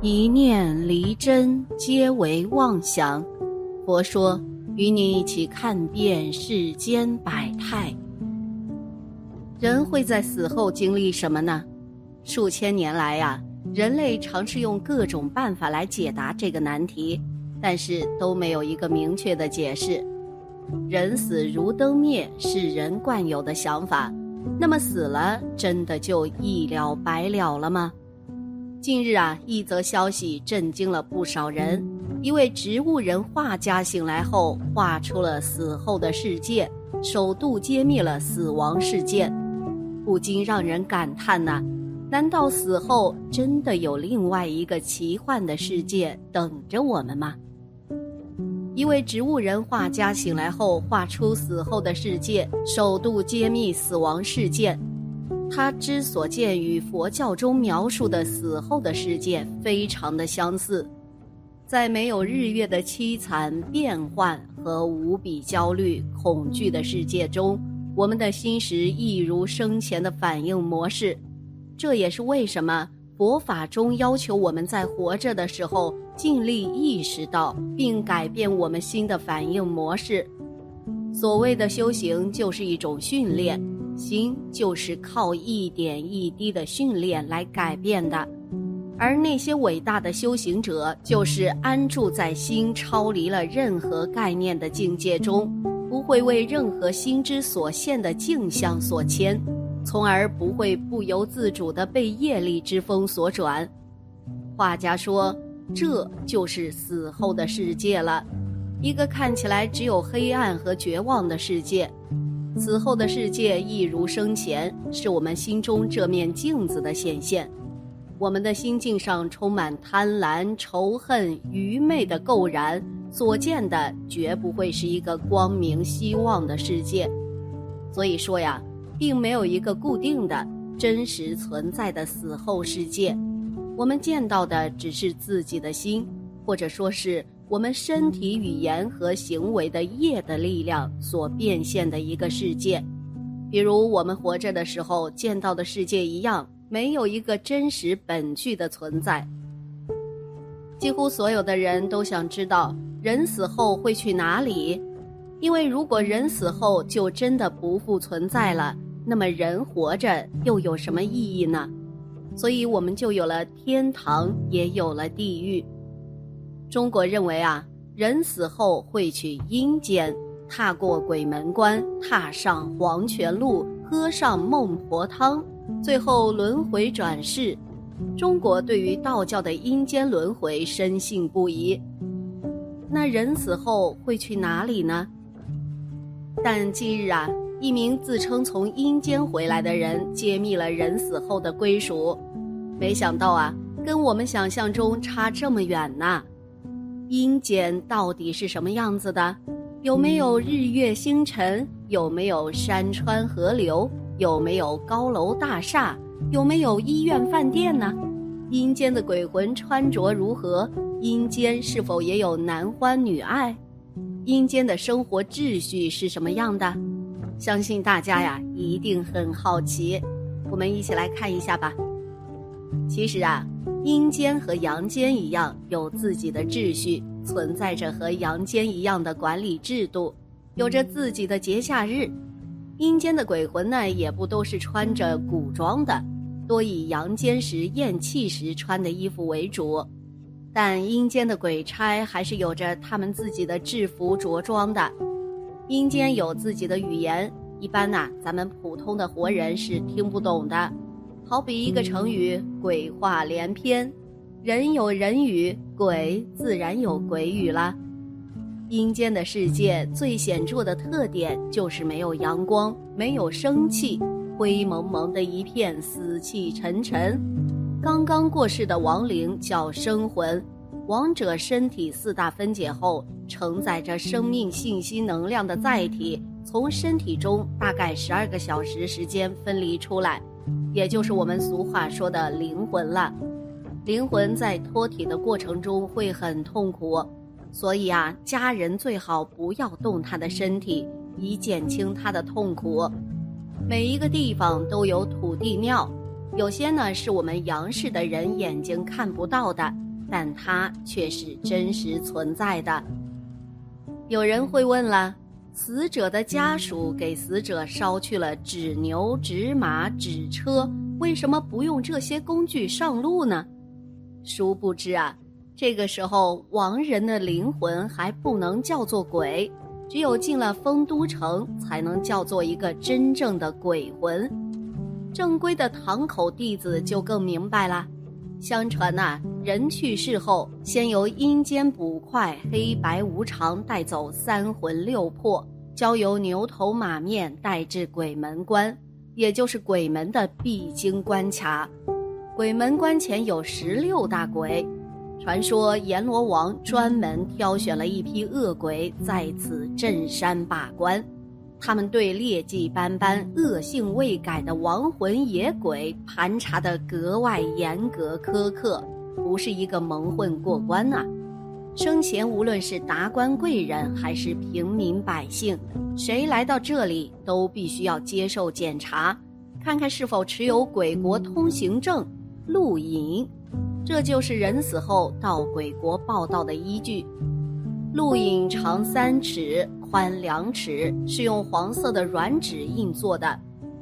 一念离真，皆为妄想。佛说，与你一起看遍世间百态。人会在死后经历什么呢？数千年来呀，人类尝试用各种办法来解答这个难题，但是都没有一个明确的解释。人死如灯灭是人惯有的想法，那么死了真的就一了百了了吗？近日啊，一则消息震惊了不少人。一位植物人画家醒来后，画出了死后的世界，首度揭秘了死亡事件，不禁让人感叹呐：难道死后真的有另外一个奇幻的世界等着我们吗？一位植物人画家醒来后，画出死后的世界，首度揭秘死亡事件。他之所见与佛教中描述的死后的世界非常的相似，在没有日月的凄惨变幻和无比焦虑恐惧的世界中，我们的心识一如生前的反应模式。这也是为什么佛法中要求我们在活着的时候尽力意识到并改变我们心的反应模式。所谓的修行，就是一种训练。心就是靠一点一滴的训练来改变的，而那些伟大的修行者，就是安住在心超离了任何概念的境界中，不会为任何心之所现的镜像所牵，从而不会不由自主地被业力之风所转。画家说，这就是死后的世界了，一个看起来只有黑暗和绝望的世界。死后的世界一如生前，是我们心中这面镜子的显现。我们的心境上充满贪婪、仇恨、愚昧的垢然，所见的绝不会是一个光明、希望的世界。所以说呀，并没有一个固定的、真实存在的死后世界。我们见到的只是自己的心，或者说是。我们身体语言和行为的业的力量所变现的一个世界，比如我们活着的时候见到的世界一样，没有一个真实本具的存在。几乎所有的人都想知道人死后会去哪里，因为如果人死后就真的不复存在了，那么人活着又有什么意义呢？所以我们就有了天堂，也有了地狱。中国认为啊，人死后会去阴间，踏过鬼门关，踏上黄泉路，喝上孟婆汤，最后轮回转世。中国对于道教的阴间轮回深信不疑。那人死后会去哪里呢？但近日啊，一名自称从阴间回来的人揭秘了人死后的归属，没想到啊，跟我们想象中差这么远呐。阴间到底是什么样子的？有没有日月星辰？有没有山川河流？有没有高楼大厦？有没有医院饭店呢？阴间的鬼魂穿着如何？阴间是否也有男欢女爱？阴间的生活秩序是什么样的？相信大家呀一定很好奇，我们一起来看一下吧。其实啊。阴间和阳间一样，有自己的秩序，存在着和阳间一样的管理制度，有着自己的节假日。阴间的鬼魂呢，也不都是穿着古装的，多以阳间时咽气时穿的衣服为主。但阴间的鬼差还是有着他们自己的制服着装的。阴间有自己的语言，一般呐，咱们普通的活人是听不懂的。好比一个成语“鬼话连篇”，人有人语，鬼自然有鬼语啦。阴间的世界最显著的特点就是没有阳光，没有生气，灰蒙蒙的一片，死气沉沉。刚刚过世的亡灵叫生魂，亡者身体四大分解后，承载着生命信息能量的载体，从身体中大概十二个小时时间分离出来。也就是我们俗话说的灵魂了，灵魂在脱体的过程中会很痛苦，所以啊，家人最好不要动他的身体，以减轻他的痛苦。每一个地方都有土地庙，有些呢是我们阳世的人眼睛看不到的，但它却是真实存在的。有人会问了：死者的家属给死者烧去了纸牛、纸马、纸车，为什么不用这些工具上路呢？殊不知啊，这个时候亡人的灵魂还不能叫做鬼，只有进了丰都城，才能叫做一个真正的鬼魂。正规的堂口弟子就更明白了。相传呐，人去世后，先由阴间捕快黑白无常带走三魂六魄，交由牛头马面带至鬼门关，也就是鬼门的必经关卡。鬼门关前有十六大鬼，传说阎罗王专门挑选了一批恶鬼在此镇山把关。他们对劣迹斑斑、恶性未改的亡魂野鬼盘查的格外严格苛刻，不是一个蒙混过关呐。生前无论是达官贵人还是平民百姓，谁来到这里都必须要接受检查，看看是否持有鬼国通行证、录影，这就是人死后到鬼国报道的依据。录影长三尺。宽两尺，是用黄色的软纸印做的，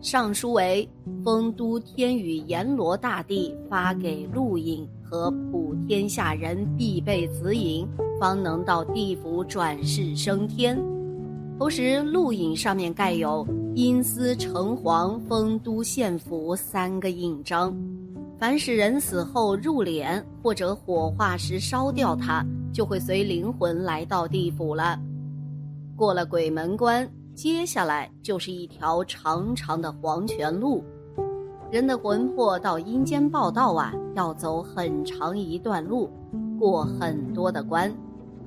上书为“丰都天宇阎罗大帝发给陆隐和普天下人必备此引，方能到地府转世升天”。同时，陆影上面盖有“阴司城隍丰都县府”三个印章。凡是人死后入殓或者火化时烧掉它，就会随灵魂来到地府了。过了鬼门关，接下来就是一条长长的黄泉路。人的魂魄到阴间报道啊，要走很长一段路，过很多的关，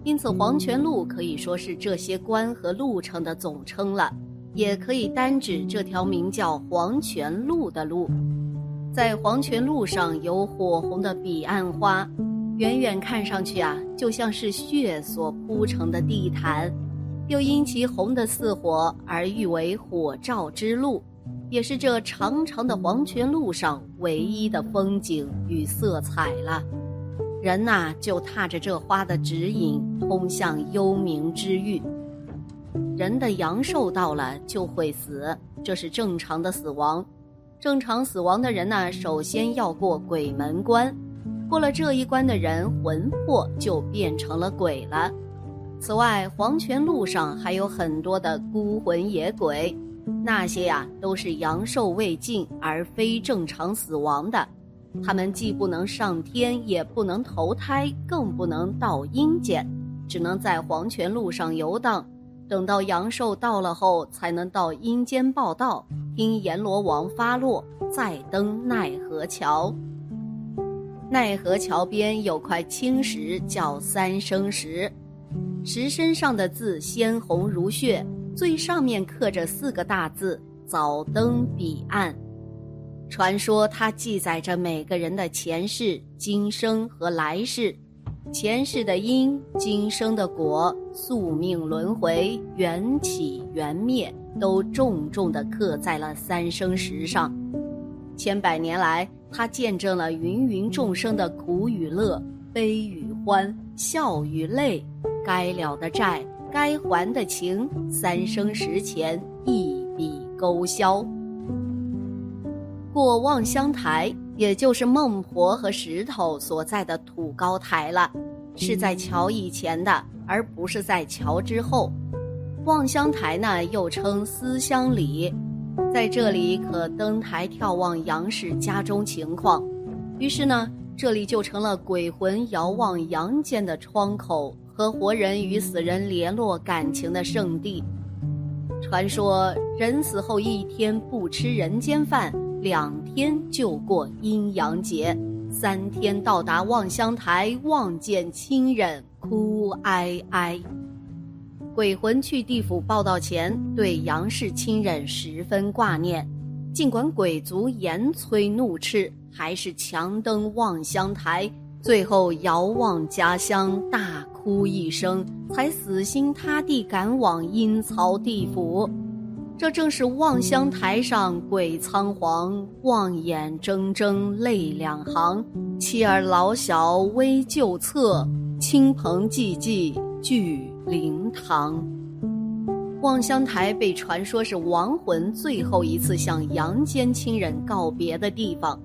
因此黄泉路可以说是这些关和路程的总称了，也可以单指这条名叫黄泉路的路。在黄泉路上有火红的彼岸花，远远看上去啊，就像是血所铺成的地毯。又因其红的似火而誉为火照之路，也是这长长的黄泉路上唯一的风景与色彩了。人呐，就踏着这花的指引，通向幽冥之域。人的阳寿到了就会死，这是正常的死亡。正常死亡的人呢，首先要过鬼门关，过了这一关的人，魂魄就变成了鬼了。此外，黄泉路上还有很多的孤魂野鬼，那些呀都是阳寿未尽而非正常死亡的，他们既不能上天，也不能投胎，更不能到阴间，只能在黄泉路上游荡，等到阳寿到了后，才能到阴间报道，听阎罗王发落，再登奈何桥。奈何桥边有块青石，叫三生石。石身上的字鲜红如血，最上面刻着四个大字“早登彼岸”。传说它记载着每个人的前世、今生和来世，前世的因，今生的果，宿命轮回、缘起缘灭，都重重地刻在了三生石上。千百年来，它见证了芸芸众生的苦与乐、悲与欢、笑与泪。该了的债，该还的情，三生石前一笔勾销。过望乡台，也就是孟婆和石头所在的土高台了，是在桥以前的，而不是在桥之后。望乡台呢，又称思乡里，在这里可登台眺望杨氏家中情况。于是呢，这里就成了鬼魂遥望阳间的窗口。和活人与死人联络感情的圣地。传说人死后一天不吃人间饭，两天就过阴阳节，三天到达望乡台望见亲人，哭哀哀。鬼魂去地府报道前，对杨氏亲人十分挂念，尽管鬼族严催怒斥，还是强登望乡台，最后遥望家乡大。哭一声，才死心塌地赶往阴曹地府。这正是望乡台上鬼仓皇，望眼睁睁泪两行。妻儿老小危旧侧，亲朋济济聚灵堂。望乡台被传说是亡魂最后一次向阳间亲人告别的地方，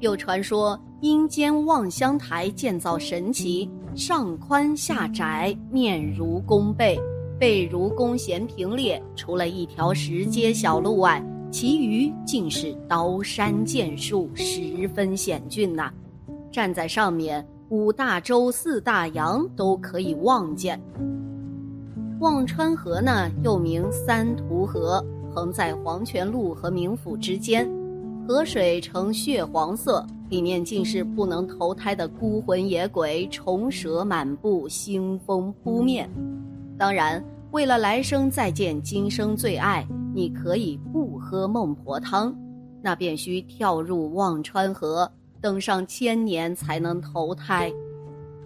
又传说阴间望乡台建造神奇，上宽下窄，面如弓背。背如弓弦平列，除了一条石阶小路外，其余尽是刀山剑树，十分险峻呐。站在上面，五大洲、四大洋都可以望见。忘川河呢，又名三途河，横在黄泉路和冥府之间，河水呈血黄色，里面尽是不能投胎的孤魂野鬼，虫蛇满布，腥风扑面。当然，为了来生再见今生最爱，你可以不喝孟婆汤，那便需跳入忘川河，等上千年才能投胎。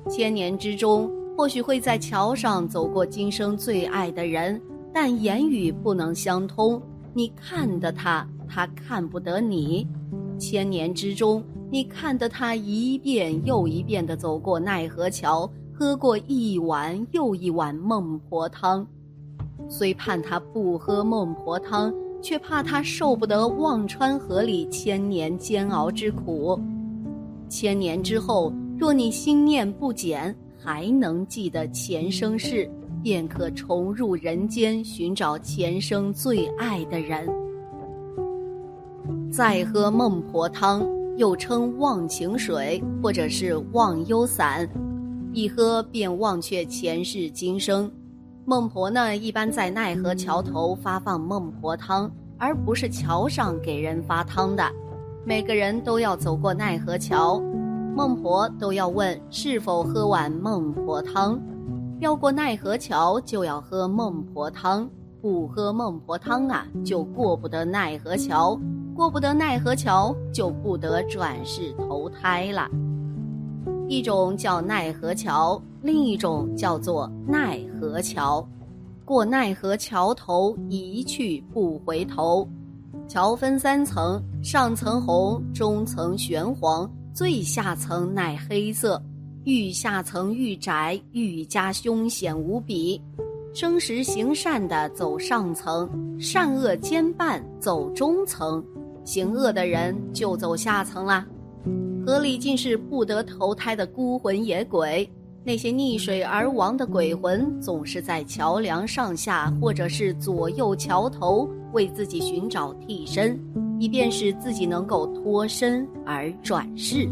千年之中，或许会在桥上走过今生最爱的人，但言语不能相通。你看得他，他看不得你。千年之中，你看得他一遍又一遍地走过奈何桥。喝过一碗又一碗孟婆汤，虽盼他不喝孟婆汤，却怕他受不得忘川河里千年煎熬之苦。千年之后，若你心念不减，还能记得前生事，便可重入人间，寻找前生最爱的人。再喝孟婆汤，又称忘情水，或者是忘忧散。一喝便忘却前世今生，孟婆呢一般在奈何桥头发放孟婆汤，而不是桥上给人发汤的。每个人都要走过奈何桥，孟婆都要问是否喝碗孟婆汤。要过奈何桥就要喝孟婆汤，不喝孟婆汤啊就过不得奈何桥，过不得奈何桥就不得转世投胎了。一种叫奈何桥，另一种叫做奈何桥。过奈何桥头，一去不回头。桥分三层，上层红，中层玄黄，最下层乃黑色。愈下层愈窄，愈加凶险无比。生时行善的走上层，善恶兼办走中层，行恶的人就走下层啦。河里尽是不得投胎的孤魂野鬼，那些溺水而亡的鬼魂总是在桥梁上下或者是左右桥头为自己寻找替身，以便使自己能够脱身而转世。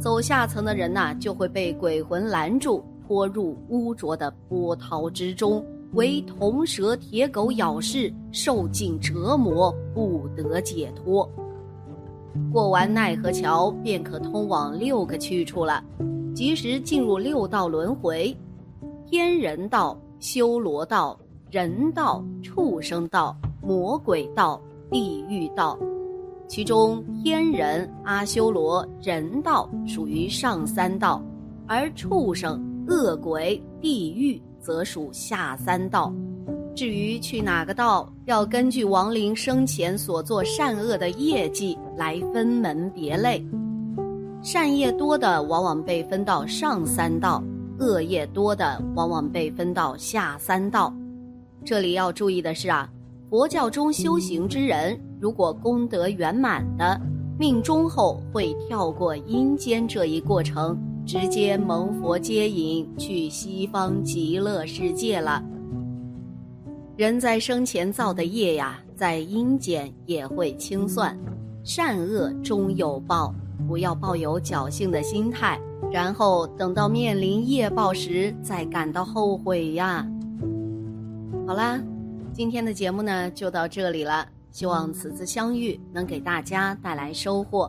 走下层的人呐，就会被鬼魂拦住，拖入污浊的波涛之中，为铜蛇铁狗咬噬，受尽折磨，不得解脱。过完奈何桥，便可通往六个去处了，即时进入六道轮回：天人道、修罗道、人道、畜生道、魔鬼道、地狱道。其中，天人、阿修罗、人道属于上三道，而畜生、恶鬼、地狱则属下三道。至于去哪个道，要根据亡灵生前所做善恶的业绩来分门别类。善业多的往往被分到上三道，恶业多的往往被分到下三道。这里要注意的是啊，佛教中修行之人，如果功德圆满的，命中后会跳过阴间这一过程，直接蒙佛接引去西方极乐世界了。人在生前造的业呀，在阴间也会清算，善恶终有报，不要抱有侥幸的心态，然后等到面临业报时再感到后悔呀。好啦，今天的节目呢就到这里了，希望此次相遇能给大家带来收获。